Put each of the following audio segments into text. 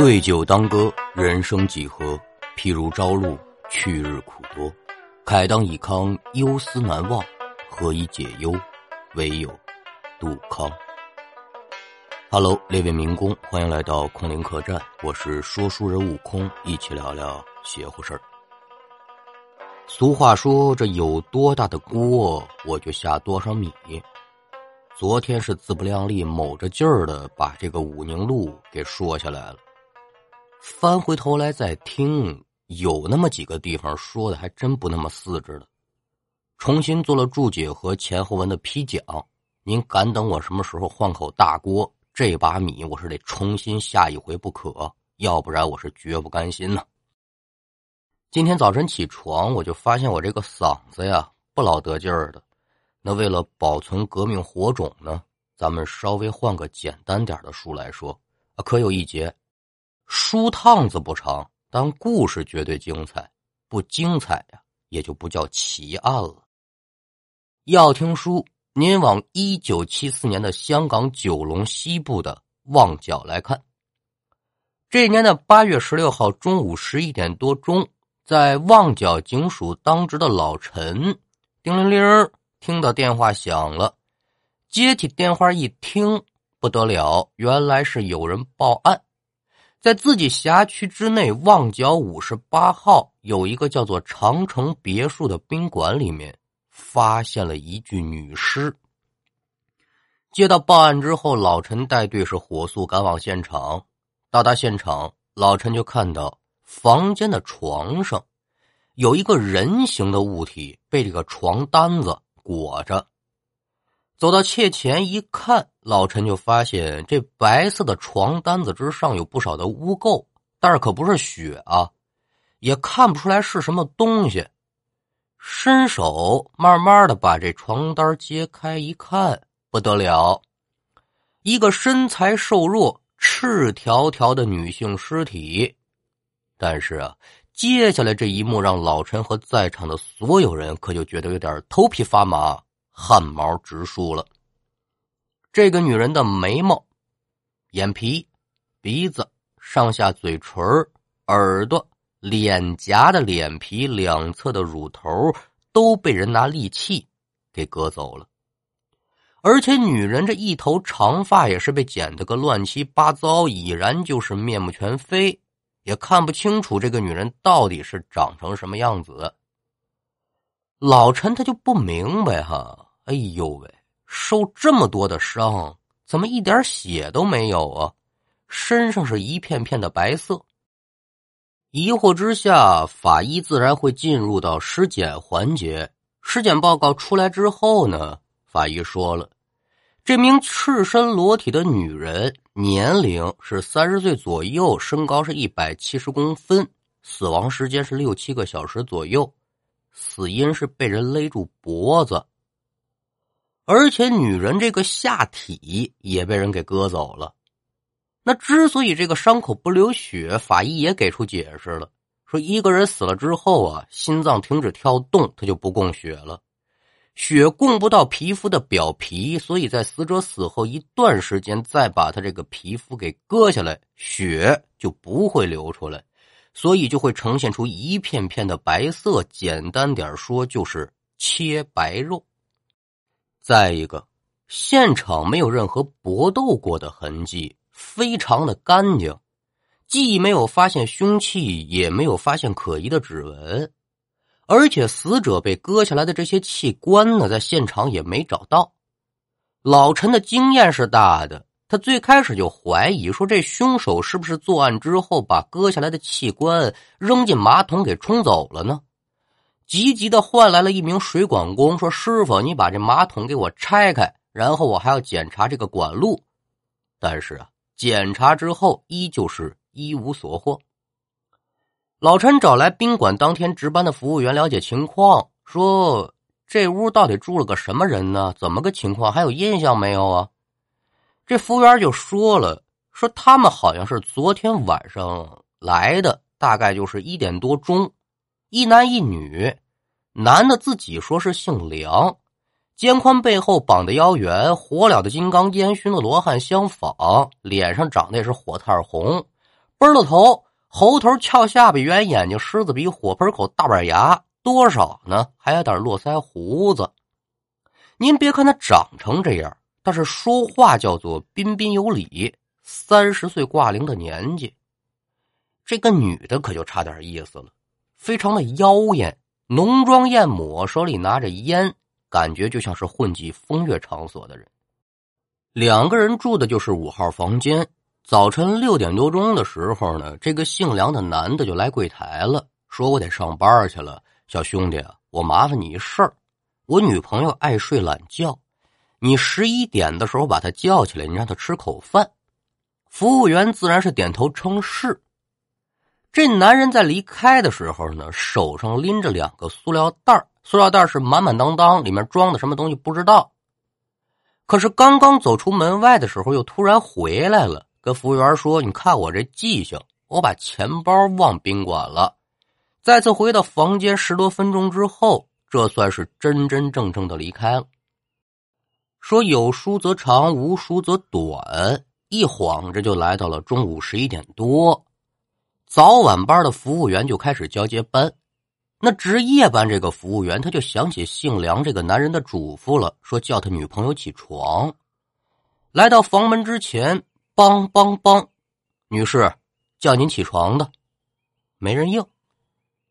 对酒当歌，人生几何？譬如朝露，去日苦多。慨当以慷，忧思难忘。何以解忧？唯有杜康。Hello，列位民工，欢迎来到空灵客栈，我是说书人悟空，一起聊聊邪乎事儿。俗话说：“这有多大的锅，我就下多少米。”昨天是自不量力、卯着劲儿的把这个武宁路给说下来了。翻回头来再听，有那么几个地方说的还真不那么四致的。重新做了注解和前后文的批讲，您敢等我什么时候换口大锅？这把米我是得重新下一回不可，要不然我是绝不甘心呐。今天早晨起床，我就发现我这个嗓子呀不老得劲儿的。那为了保存革命火种呢，咱们稍微换个简单点的书来说啊，可有一节，书趟子不长，但故事绝对精彩。不精彩呀，也就不叫奇案了。要听书，您往一九七四年的香港九龙西部的旺角来看。这年的八月十六号中午十一点多钟。在旺角警署当值的老陈，叮铃铃，听到电话响了，接起电话一听，不得了，原来是有人报案，在自己辖区之内，旺角五十八号有一个叫做长城别墅的宾馆里面，发现了一具女尸。接到报案之后，老陈带队是火速赶往现场。到达现场，老陈就看到。房间的床上有一个人形的物体，被这个床单子裹着。走到妾前一看，老陈就发现这白色的床单子之上有不少的污垢，但是可不是血啊，也看不出来是什么东西。伸手慢慢的把这床单揭开一看，不得了，一个身材瘦弱、赤条条的女性尸体。但是啊，接下来这一幕让老陈和在场的所有人可就觉得有点头皮发麻、汗毛直竖了。这个女人的眉毛、眼皮、鼻子、上下嘴唇、耳朵、脸颊的脸皮两侧的乳头都被人拿利器给割走了，而且女人这一头长发也是被剪得个乱七八糟，已然就是面目全非。也看不清楚这个女人到底是长成什么样子。老陈他就不明白哈，哎呦喂，受这么多的伤，怎么一点血都没有啊？身上是一片片的白色。疑惑之下，法医自然会进入到尸检环节。尸检报告出来之后呢，法医说了。这名赤身裸体的女人年龄是三十岁左右，身高是一百七十公分，死亡时间是六七个小时左右，死因是被人勒住脖子，而且女人这个下体也被人给割走了。那之所以这个伤口不流血，法医也给出解释了，说一个人死了之后啊，心脏停止跳动，他就不供血了。血供不到皮肤的表皮，所以在死者死后一段时间再把他这个皮肤给割下来，血就不会流出来，所以就会呈现出一片片的白色。简单点说，就是切白肉。再一个，现场没有任何搏斗过的痕迹，非常的干净，既没有发现凶器，也没有发现可疑的指纹。而且死者被割下来的这些器官呢，在现场也没找到。老陈的经验是大的，他最开始就怀疑说，这凶手是不是作案之后把割下来的器官扔进马桶给冲走了呢？急急的唤来了一名水管工，说：“师傅，你把这马桶给我拆开，然后我还要检查这个管路。”但是啊，检查之后依旧是一无所获。老陈找来宾馆当天值班的服务员了解情况，说：“这屋到底住了个什么人呢？怎么个情况？还有印象没有啊？”这服务员就说了：“说他们好像是昨天晚上来的，大概就是一点多钟，一男一女，男的自己说是姓梁，肩宽背后，膀的腰圆，火燎的金刚烟熏的罗汉相仿，脸上长得也是火炭红。”奔了头，猴头、翘下巴、圆眼睛、狮子鼻、火盆口、大板牙，多少呢？还有点络腮胡子。您别看他长成这样，但是说话叫做彬彬有礼，三十岁挂零的年纪。这个女的可就差点意思了，非常的妖艳，浓妆艳抹，手里拿着烟，感觉就像是混迹风月场所的人。两个人住的就是五号房间。早晨六点多钟的时候呢，这个姓梁的男的就来柜台了，说我得上班去了，小兄弟，我麻烦你一事儿，我女朋友爱睡懒觉，你十一点的时候把她叫起来，你让她吃口饭。服务员自然是点头称是。这男人在离开的时候呢，手上拎着两个塑料袋塑料袋是满满当当，里面装的什么东西不知道。可是刚刚走出门外的时候，又突然回来了。跟服务员说：“你看我这记性，我把钱包忘宾馆了。”再次回到房间，十多分钟之后，这算是真真正正的离开了。说有书则长，无书则短，一晃着就来到了中午十一点多。早晚班的服务员就开始交接班，那值夜班这个服务员他就想起姓梁这个男人的嘱咐了，说叫他女朋友起床。来到房门之前。梆梆梆，女士，叫您起床的，没人应。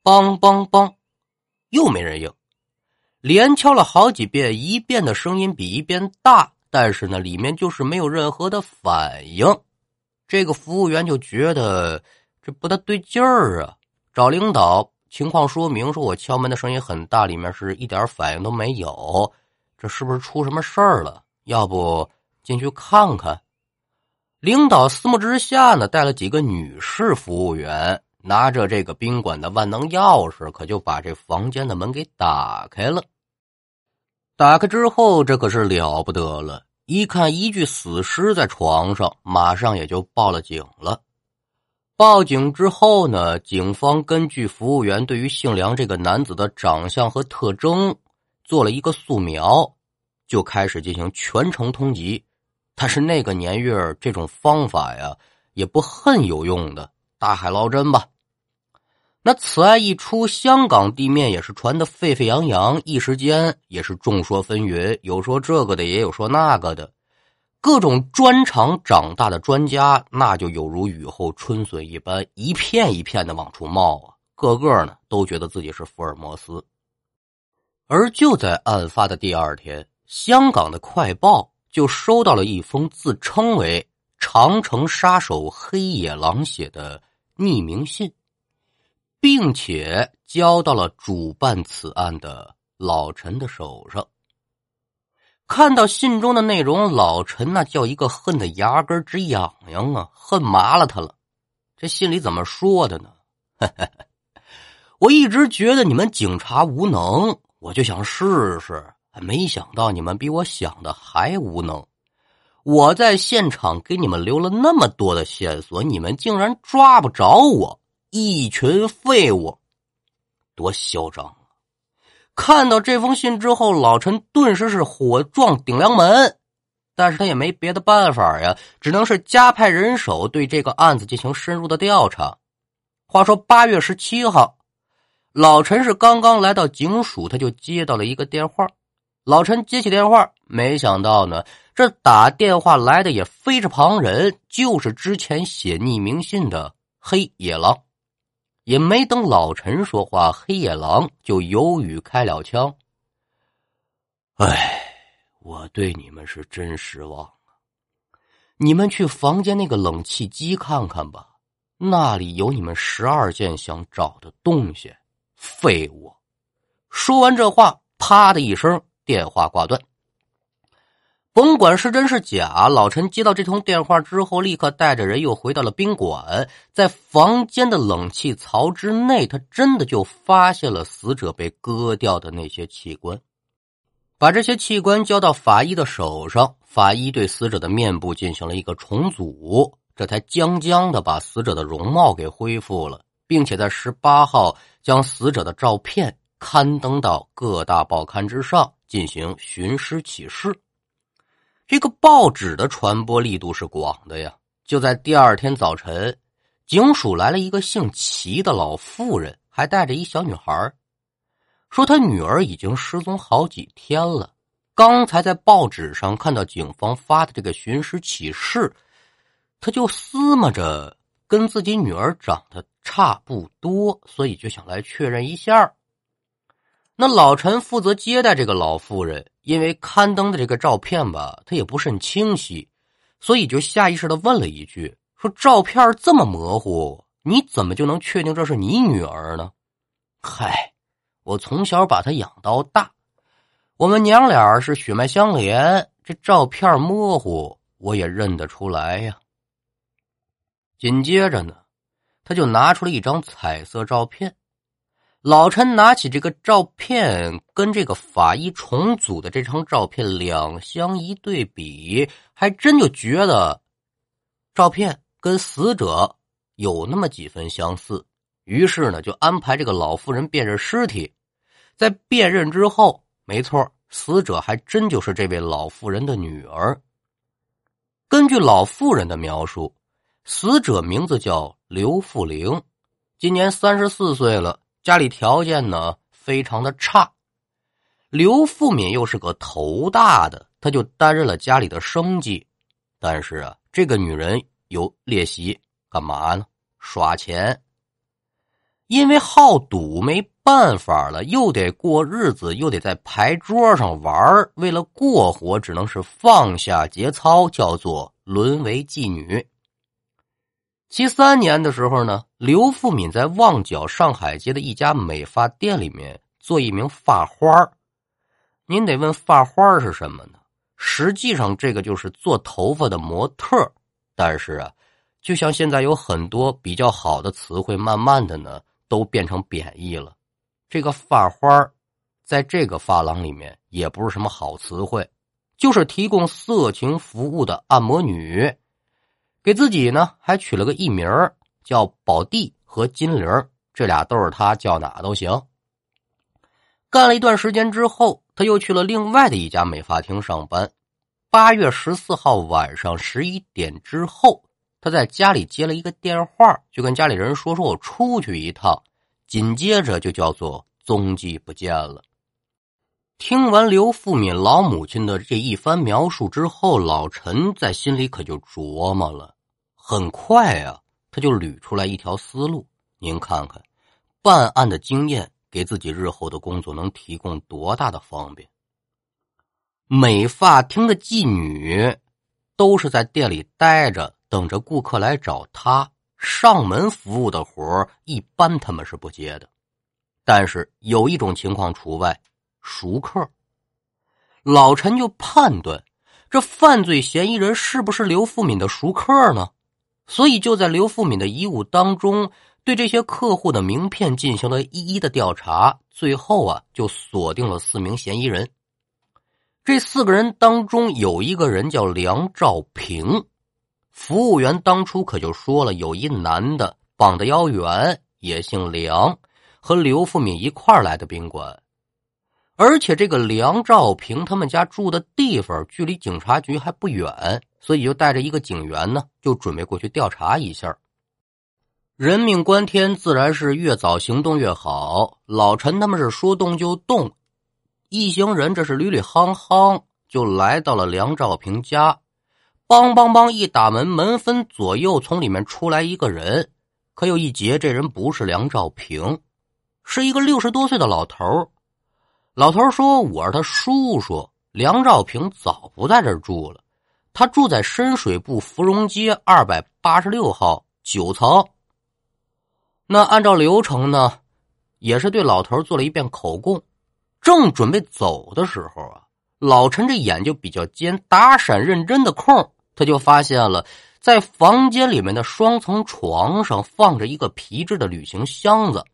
梆梆梆，又没人应，连敲了好几遍，一遍的声音比一遍大，但是呢，里面就是没有任何的反应。这个服务员就觉得不大对劲儿啊，找领导情况说明，说我敲门的声音很大，里面是一点反应都没有，这是不是出什么事儿了？要不进去看看？领导思慕之下呢，带了几个女士服务员，拿着这个宾馆的万能钥匙，可就把这房间的门给打开了。打开之后，这可是了不得了！一看一具死尸在床上，马上也就报了警了。报警之后呢，警方根据服务员对于姓梁这个男子的长相和特征做了一个素描，就开始进行全程通缉。但是那个年月，这种方法呀，也不很有用的。大海捞针吧。那此案一出，香港地面也是传得沸沸扬扬，一时间也是众说纷纭，有说这个的，也有说那个的。各种专长长大的专家，那就有如雨后春笋一般，一片一片的往出冒啊！个个呢，都觉得自己是福尔摩斯。而就在案发的第二天，香港的快报。就收到了一封自称为“长城杀手黑野狼”写的匿名信，并且交到了主办此案的老陈的手上。看到信中的内容，老陈那叫一个恨得牙根直痒痒啊，恨麻了他了。这信里怎么说的呢？我一直觉得你们警察无能，我就想试试。没想到你们比我想的还无能！我在现场给你们留了那么多的线索，你们竟然抓不着我！一群废物，多嚣张！看到这封信之后，老陈顿时是火撞顶梁门，但是他也没别的办法呀，只能是加派人手对这个案子进行深入的调查。话说八月十七号，老陈是刚刚来到警署，他就接到了一个电话。老陈接起电话，没想到呢，这打电话来的也非是旁人，就是之前写匿名信的黑野狼。也没等老陈说话，黑野狼就犹豫开了枪：“哎，我对你们是真失望啊！你们去房间那个冷气机看看吧，那里有你们十二件想找的东西。废物！”说完这话，啪的一声。电话挂断，甭管是真是假，老陈接到这通电话之后，立刻带着人又回到了宾馆，在房间的冷气槽之内，他真的就发现了死者被割掉的那些器官，把这些器官交到法医的手上，法医对死者的面部进行了一个重组，这才将将的把死者的容貌给恢复了，并且在十八号将死者的照片刊登到各大报刊之上。进行寻尸启事，这个报纸的传播力度是广的呀。就在第二天早晨，警署来了一个姓齐的老妇人，还带着一小女孩，说她女儿已经失踪好几天了。刚才在报纸上看到警方发的这个寻尸启事，他就思摸着跟自己女儿长得差不多，所以就想来确认一下。那老陈负责接待这个老妇人，因为刊登的这个照片吧，他也不甚清晰，所以就下意识的问了一句：“说照片这么模糊，你怎么就能确定这是你女儿呢？”嗨，我从小把她养到大，我们娘俩是血脉相连，这照片模糊我也认得出来呀。紧接着呢，他就拿出了一张彩色照片。老陈拿起这个照片，跟这个法医重组的这张照片两相一对比，还真就觉得照片跟死者有那么几分相似。于是呢，就安排这个老妇人辨认尸体。在辨认之后，没错，死者还真就是这位老妇人的女儿。根据老妇人的描述，死者名字叫刘富玲，今年三十四岁了。家里条件呢非常的差，刘富敏又是个头大的，他就担任了家里的生计。但是啊，这个女人有劣习，干嘛呢？耍钱。因为好赌没办法了，又得过日子，又得在牌桌上玩为了过活，只能是放下节操，叫做沦为妓女。七三年的时候呢，刘富敏在旺角上海街的一家美发店里面做一名发花您得问发花是什么呢？实际上，这个就是做头发的模特但是啊，就像现在有很多比较好的词汇，慢慢的呢都变成贬义了。这个发花在这个发廊里面也不是什么好词汇，就是提供色情服务的按摩女。给自己呢还取了个艺名叫宝地和金玲这俩都是他叫哪都行。干了一段时间之后，他又去了另外的一家美发厅上班。八月十四号晚上十一点之后，他在家里接了一个电话，就跟家里人说：“说我出去一趟。”紧接着就叫做踪迹不见了。听完刘富敏老母亲的这一番描述之后，老陈在心里可就琢磨了。很快啊，他就捋出来一条思路。您看看，办案的经验给自己日后的工作能提供多大的方便？美发厅的妓女都是在店里待着，等着顾客来找他上门服务的活一般他们是不接的。但是有一种情况除外。熟客，老陈就判断这犯罪嫌疑人是不是刘富敏的熟客呢？所以就在刘富敏的遗物当中，对这些客户的名片进行了一一的调查，最后啊就锁定了四名嫌疑人。这四个人当中有一个人叫梁兆平，服务员当初可就说了，有一男的绑得腰圆，也姓梁，和刘富敏一块来的宾馆。而且这个梁兆平他们家住的地方距离警察局还不远，所以就带着一个警员呢，就准备过去调查一下。人命关天，自然是越早行动越好。老陈他们是说动就动，一行人这是捋捋夯夯就来到了梁兆平家。梆梆梆一打门，门分左右从里面出来一个人，可有一劫，这人不是梁兆平，是一个六十多岁的老头老头说：“我是他叔叔梁兆平，早不在这儿住了，他住在深水埗芙蓉街二百八十六号九层。那按照流程呢，也是对老头做了一遍口供。正准备走的时候啊，老陈这眼就比较尖，打闪认真的空，他就发现了在房间里面的双层床上放着一个皮质的旅行箱子，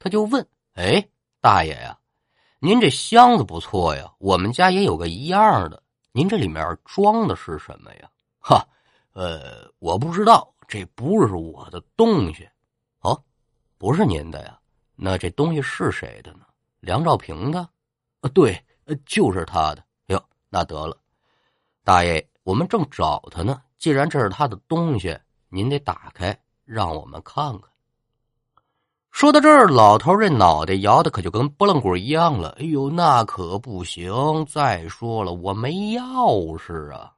他就问：‘哎，大爷呀？’”您这箱子不错呀，我们家也有个一样的。您这里面装的是什么呀？哈，呃，我不知道，这不是我的东西。哦，不是您的呀？那这东西是谁的呢？梁兆平的？呃，对，呃就是他的。哟，那得了，大爷，我们正找他呢。既然这是他的东西，您得打开，让我们看看。说到这儿，老头这脑袋摇的可就跟拨浪鼓一样了。哎呦，那可不行！再说了，我没钥匙啊。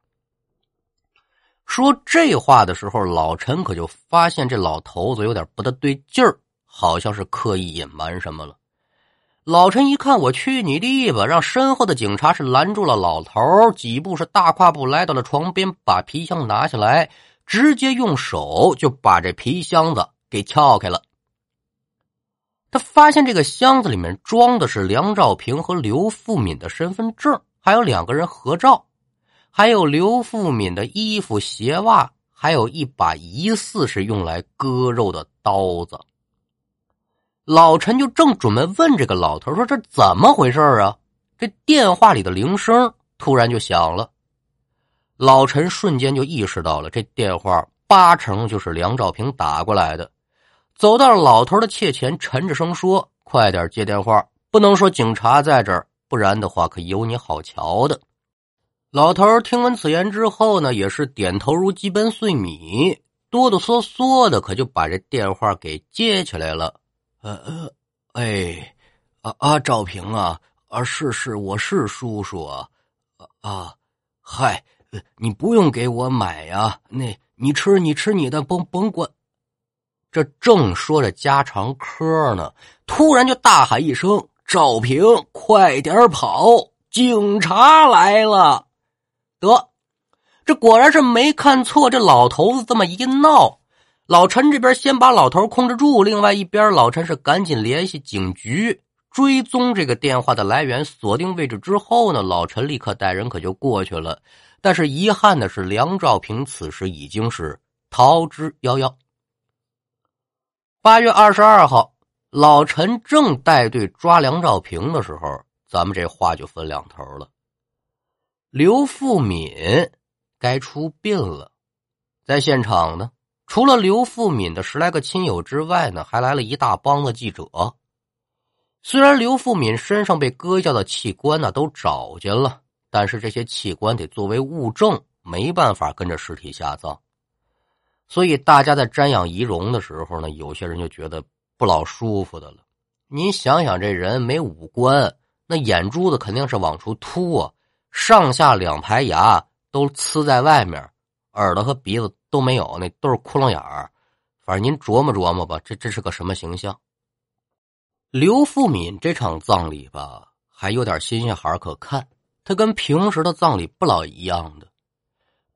说这话的时候，老陈可就发现这老头子有点不大对劲儿，好像是刻意隐瞒什么了。老陈一看，我去你弟吧！让身后的警察是拦住了老头，几步是大跨步来到了床边，把皮箱拿下来，直接用手就把这皮箱子给撬开了。他发现这个箱子里面装的是梁兆平和刘富敏的身份证，还有两个人合照，还有刘富敏的衣服、鞋袜，还有一把疑似是用来割肉的刀子。老陈就正准备问这个老头说：“这怎么回事啊？”这电话里的铃声突然就响了，老陈瞬间就意识到了，这电话八成就是梁兆平打过来的。走到老头的切前，沉着声说：“快点接电话，不能说警察在这儿，不然的话可有你好瞧的。”老头听闻此言之后呢，也是点头如鸡奔碎米，哆哆嗦嗦的，可就把这电话给接起来了。呃呃，哎，啊啊，赵平啊，啊是是，我是叔叔啊，啊，嗨，你不用给我买呀，那你吃你吃你的，甭甭管。这正说着家常嗑呢，突然就大喊一声：“赵平，快点跑！警察来了！”得，这果然是没看错。这老头子这么一闹，老陈这边先把老头控制住，另外一边老陈是赶紧联系警局追踪这个电话的来源，锁定位置之后呢，老陈立刻带人可就过去了。但是遗憾的是，梁兆平此时已经是逃之夭夭。八月二十二号，老陈正带队抓梁兆平的时候，咱们这话就分两头了。刘富敏该出殡了，在现场呢，除了刘富敏的十来个亲友之外呢，还来了一大帮子记者。虽然刘富敏身上被割下的器官呢都找见了，但是这些器官得作为物证，没办法跟着尸体下葬。所以大家在瞻仰遗容的时候呢，有些人就觉得不老舒服的了。您想想，这人没五官，那眼珠子肯定是往出凸啊，上下两排牙都呲在外面，耳朵和鼻子都没有，那都是窟窿眼儿。反正您琢磨琢磨吧，这这是个什么形象？刘富敏这场葬礼吧，还有点新鲜孩可看，他跟平时的葬礼不老一样的。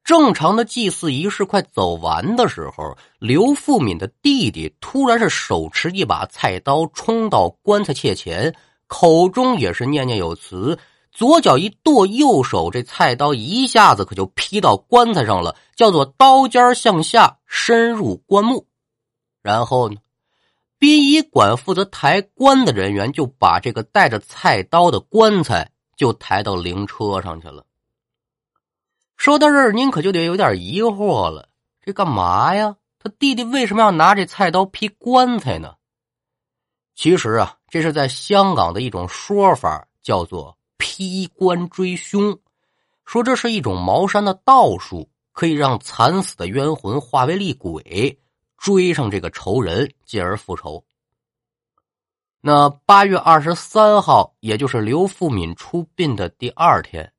正常的祭祀仪式快走完的时候，刘富敏的弟弟突然是手持一把菜刀冲到棺材切前，口中也是念念有词，左脚一跺，右手这菜刀一下子可就劈到棺材上了，叫做刀尖向下深入棺木。然后呢，殡仪馆负责抬棺的人员就把这个带着菜刀的棺材就抬到灵车上去了。说到这儿，您可就得有点疑惑了，这干嘛呀？他弟弟为什么要拿这菜刀劈棺材呢？其实啊，这是在香港的一种说法，叫做劈棺追凶，说这是一种茅山的道术，可以让惨死的冤魂化为厉鬼，追上这个仇人，进而复仇。那八月二十三号，也就是刘富敏出殡的第二天。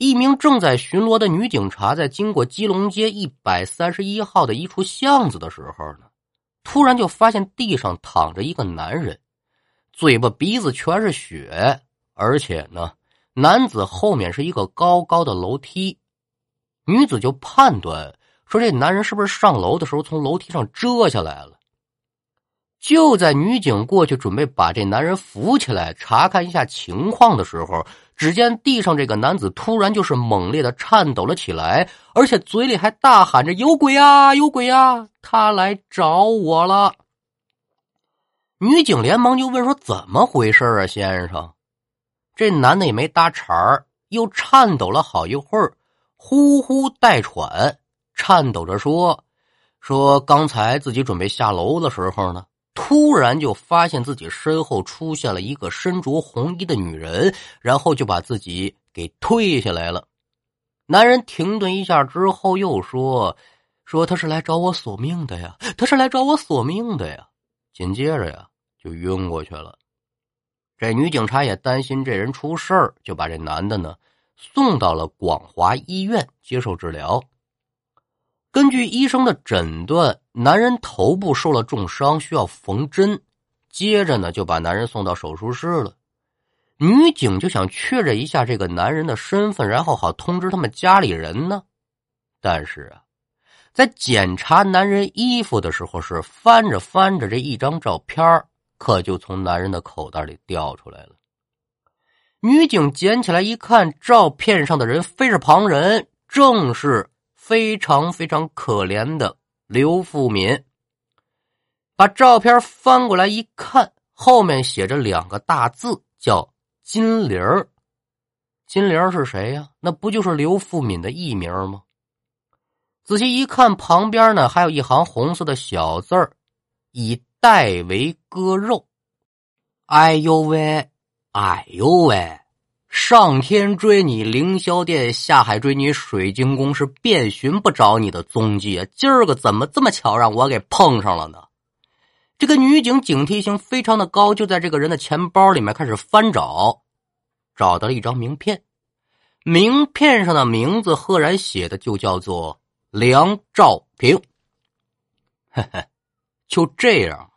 一名正在巡逻的女警察在经过基隆街一百三十一号的一处巷子的时候呢，突然就发现地上躺着一个男人，嘴巴鼻子全是血，而且呢，男子后面是一个高高的楼梯。女子就判断说，这男人是不是上楼的时候从楼梯上折下来了？就在女警过去准备把这男人扶起来查看一下情况的时候。只见地上这个男子突然就是猛烈的颤抖了起来，而且嘴里还大喊着：“有鬼啊，有鬼啊！他来找我了。”女警连忙就问说：“怎么回事啊，先生？”这男的也没搭茬，又颤抖了好一会儿，呼呼带喘，颤抖着说：“说刚才自己准备下楼的时候呢。”突然就发现自己身后出现了一个身着红衣的女人，然后就把自己给推下来了。男人停顿一下之后又说：“说他是来找我索命的呀，他是来找我索命的呀。紧接着呀，就晕过去了。这女警察也担心这人出事儿，就把这男的呢送到了广华医院接受治疗。根据医生的诊断，男人头部受了重伤，需要缝针。接着呢，就把男人送到手术室了。女警就想确认一下这个男人的身份，然后好通知他们家里人呢。但是啊。在检查男人衣服的时候，是翻着翻着，这一张照片可就从男人的口袋里掉出来了。女警捡起来一看，照片上的人非是旁人，正是非常非常可怜的刘富民。把照片翻过来一看，后面写着两个大字，叫金玲金玲是谁呀？那不就是刘富敏的艺名吗？仔细一看，旁边呢还有一行红色的小字儿：“以代为割肉。”哎呦喂，哎呦喂！上天追你凌霄殿，下海追你水晶宫，是遍寻不着你的踪迹啊！今儿个怎么这么巧让我给碰上了呢？这个女警警惕性非常的高，就在这个人的钱包里面开始翻找，找到了一张名片，名片上的名字赫然写的就叫做。梁兆平，呵呵，就这样，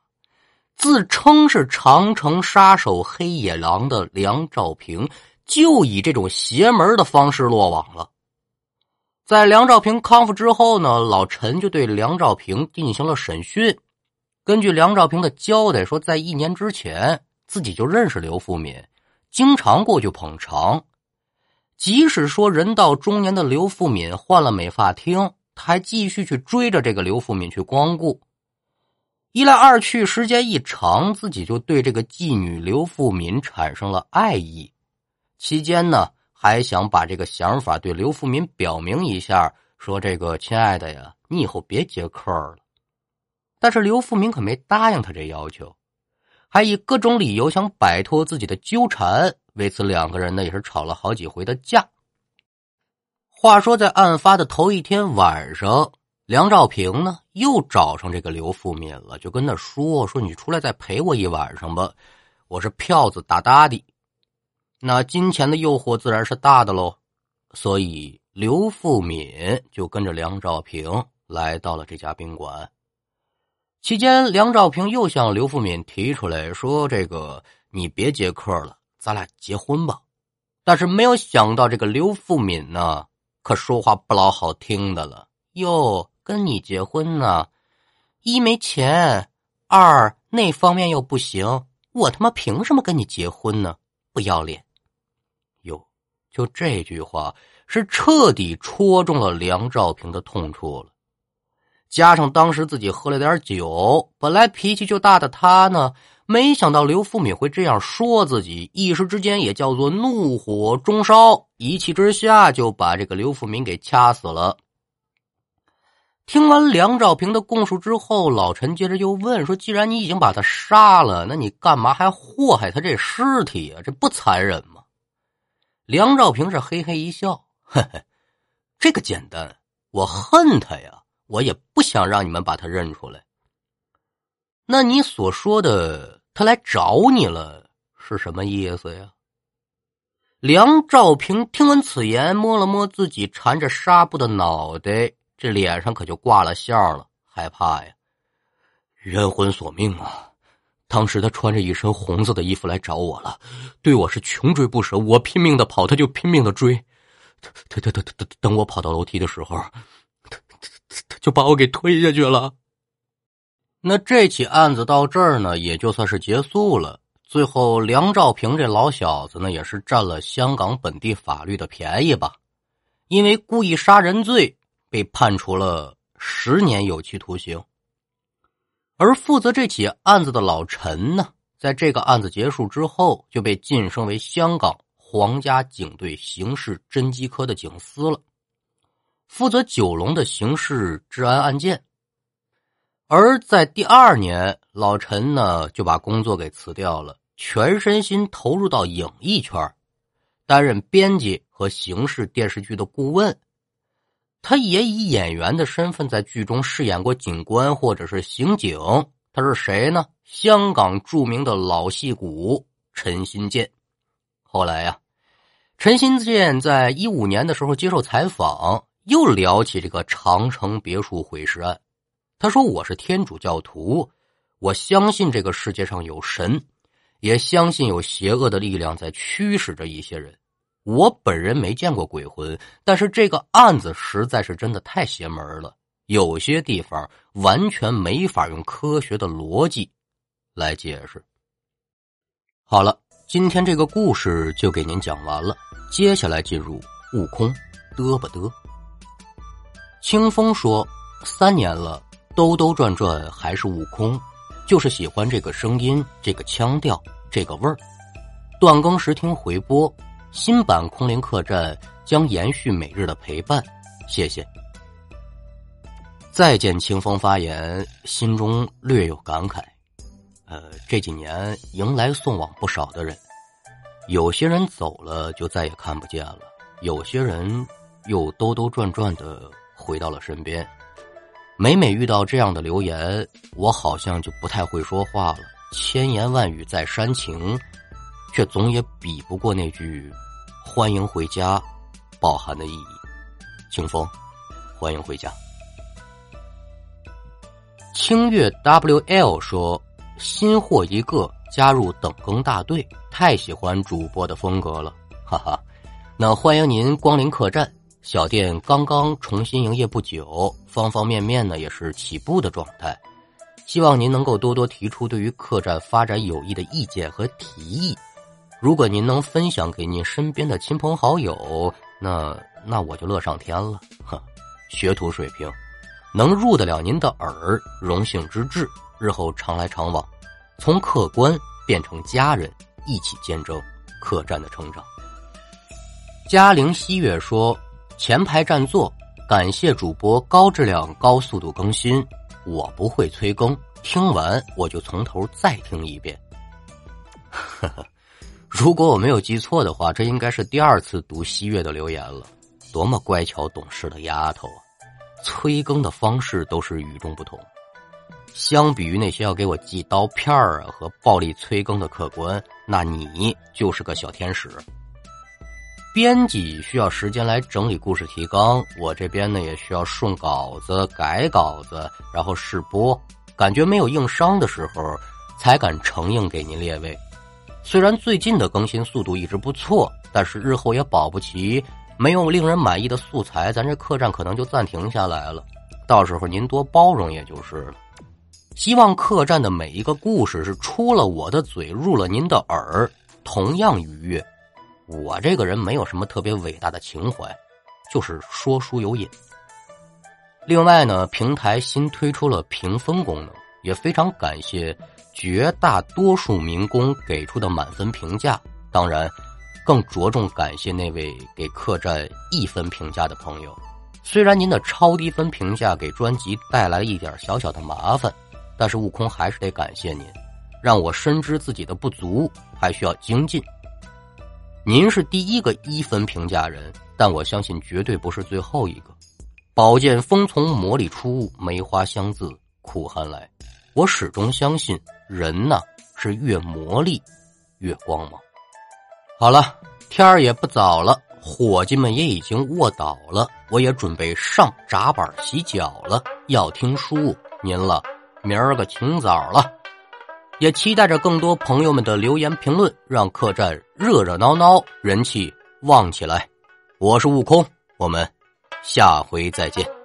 自称是长城杀手黑野狼的梁兆平，就以这种邪门的方式落网了。在梁兆平康复之后呢，老陈就对梁兆平进行了审讯。根据梁兆平的交代，说在一年之前，自己就认识刘富敏，经常过去捧场。即使说人到中年的刘富敏换了美发厅。他还继续去追着这个刘富敏去光顾，一来二去，时间一长，自己就对这个妓女刘富敏产生了爱意。期间呢，还想把这个想法对刘富民表明一下，说：“这个亲爱的呀，你以后别接客了。”但是刘富民可没答应他这要求，还以各种理由想摆脱自己的纠缠。为此，两个人呢也是吵了好几回的架。话说，在案发的头一天晚上，梁兆平呢又找上这个刘富民了，就跟他说：“说你出来再陪我一晚上吧，我是票子大大的。”那金钱的诱惑自然是大的喽，所以刘富敏就跟着梁兆平来到了这家宾馆。期间，梁兆平又向刘富敏提出来说：“这个你别接客了，咱俩结婚吧。”但是没有想到，这个刘富敏呢。可说话不老好听的了哟，跟你结婚呢，一没钱，二那方面又不行，我他妈凭什么跟你结婚呢？不要脸！就这句话是彻底戳中了梁兆平的痛处了。加上当时自己喝了点酒，本来脾气就大的他呢。没想到刘富敏会这样说自己，一时之间也叫做怒火中烧，一气之下就把这个刘富敏给掐死了。听完梁兆平的供述之后，老陈接着又问说：“既然你已经把他杀了，那你干嘛还祸害他这尸体啊？这不残忍吗？”梁兆平是嘿嘿一笑：“嘿嘿，这个简单，我恨他呀，我也不想让你们把他认出来。”那你所说的他来找你了是什么意思呀？梁兆平听闻此言，摸了摸自己缠着纱布的脑袋，这脸上可就挂了笑了，害怕呀！冤魂索命啊！当时他穿着一身红色的衣服来找我了，对我是穷追不舍，我拼命的跑，他就拼命的追。他他他他他等我跑到楼梯的时候，他他他就把我给推下去了。那这起案子到这儿呢，也就算是结束了。最后，梁兆平这老小子呢，也是占了香港本地法律的便宜吧，因为故意杀人罪被判处了十年有期徒刑。而负责这起案子的老陈呢，在这个案子结束之后，就被晋升为香港皇家警队刑事侦缉科的警司了，负责九龙的刑事治安案件。而在第二年，老陈呢就把工作给辞掉了，全身心投入到影艺圈，担任编辑和刑事电视剧的顾问。他也以演员的身份在剧中饰演过警官或者是刑警。他是谁呢？香港著名的老戏骨陈新建。后来呀，陈新建在一五年的时候接受采访，又聊起这个长城别墅毁尸案。他说：“我是天主教徒，我相信这个世界上有神，也相信有邪恶的力量在驱使着一些人。”我本人没见过鬼魂，但是这个案子实在是真的太邪门了，有些地方完全没法用科学的逻辑来解释。好了，今天这个故事就给您讲完了，接下来进入悟空嘚不嘚。清风说：“三年了，兜兜转转还是悟空，就是喜欢这个声音，这个腔调，这个味儿。断更时听回播。”新版空灵客栈将延续每日的陪伴，谢谢。再见清风发言，心中略有感慨。呃，这几年迎来送往不少的人，有些人走了就再也看不见了，有些人又兜兜转转的回到了身边。每每遇到这样的留言，我好像就不太会说话了，千言万语再煽情。却总也比不过那句“欢迎回家”饱含的意义。清风，欢迎回家。清月 WL 说：“新货一个，加入等更大队，太喜欢主播的风格了，哈哈。”那欢迎您光临客栈，小店刚刚重新营业不久，方方面面呢也是起步的状态。希望您能够多多提出对于客栈发展有益的意见和提议。如果您能分享给您身边的亲朋好友，那那我就乐上天了。呵，学徒水平，能入得了您的耳，荣幸之至。日后常来常往，从客官变成家人，一起见证客栈的成长。嘉陵西月说：“前排占座，感谢主播高质量、高速度更新。我不会催更，听完我就从头再听一遍。”呵呵。如果我没有记错的话，这应该是第二次读西月的留言了。多么乖巧懂事的丫头啊！催更的方式都是与众不同。相比于那些要给我寄刀片儿啊和暴力催更的客官，那你就是个小天使。编辑需要时间来整理故事提纲，我这边呢也需要顺稿子、改稿子，然后试播。感觉没有硬伤的时候，才敢承应给您列位。虽然最近的更新速度一直不错，但是日后也保不齐没有令人满意的素材，咱这客栈可能就暂停下来了。到时候您多包容也就是了。希望客栈的每一个故事是出了我的嘴，入了您的耳，同样愉悦。我这个人没有什么特别伟大的情怀，就是说书有瘾。另外呢，平台新推出了评分功能，也非常感谢。绝大多数民工给出的满分评价，当然，更着重感谢那位给客栈一分评价的朋友。虽然您的超低分评价给专辑带来了一点小小的麻烦，但是悟空还是得感谢您，让我深知自己的不足，还需要精进。您是第一个一分评价人，但我相信绝对不是最后一个。宝剑锋从磨砺出，梅花香自苦寒来。我始终相信，人呢是越磨砺越光芒。好了，天儿也不早了，伙计们也已经卧倒了，我也准备上闸板洗脚了。要听书您了，明儿个清早了。也期待着更多朋友们的留言评论，让客栈热热闹闹，人气旺起来。我是悟空，我们下回再见。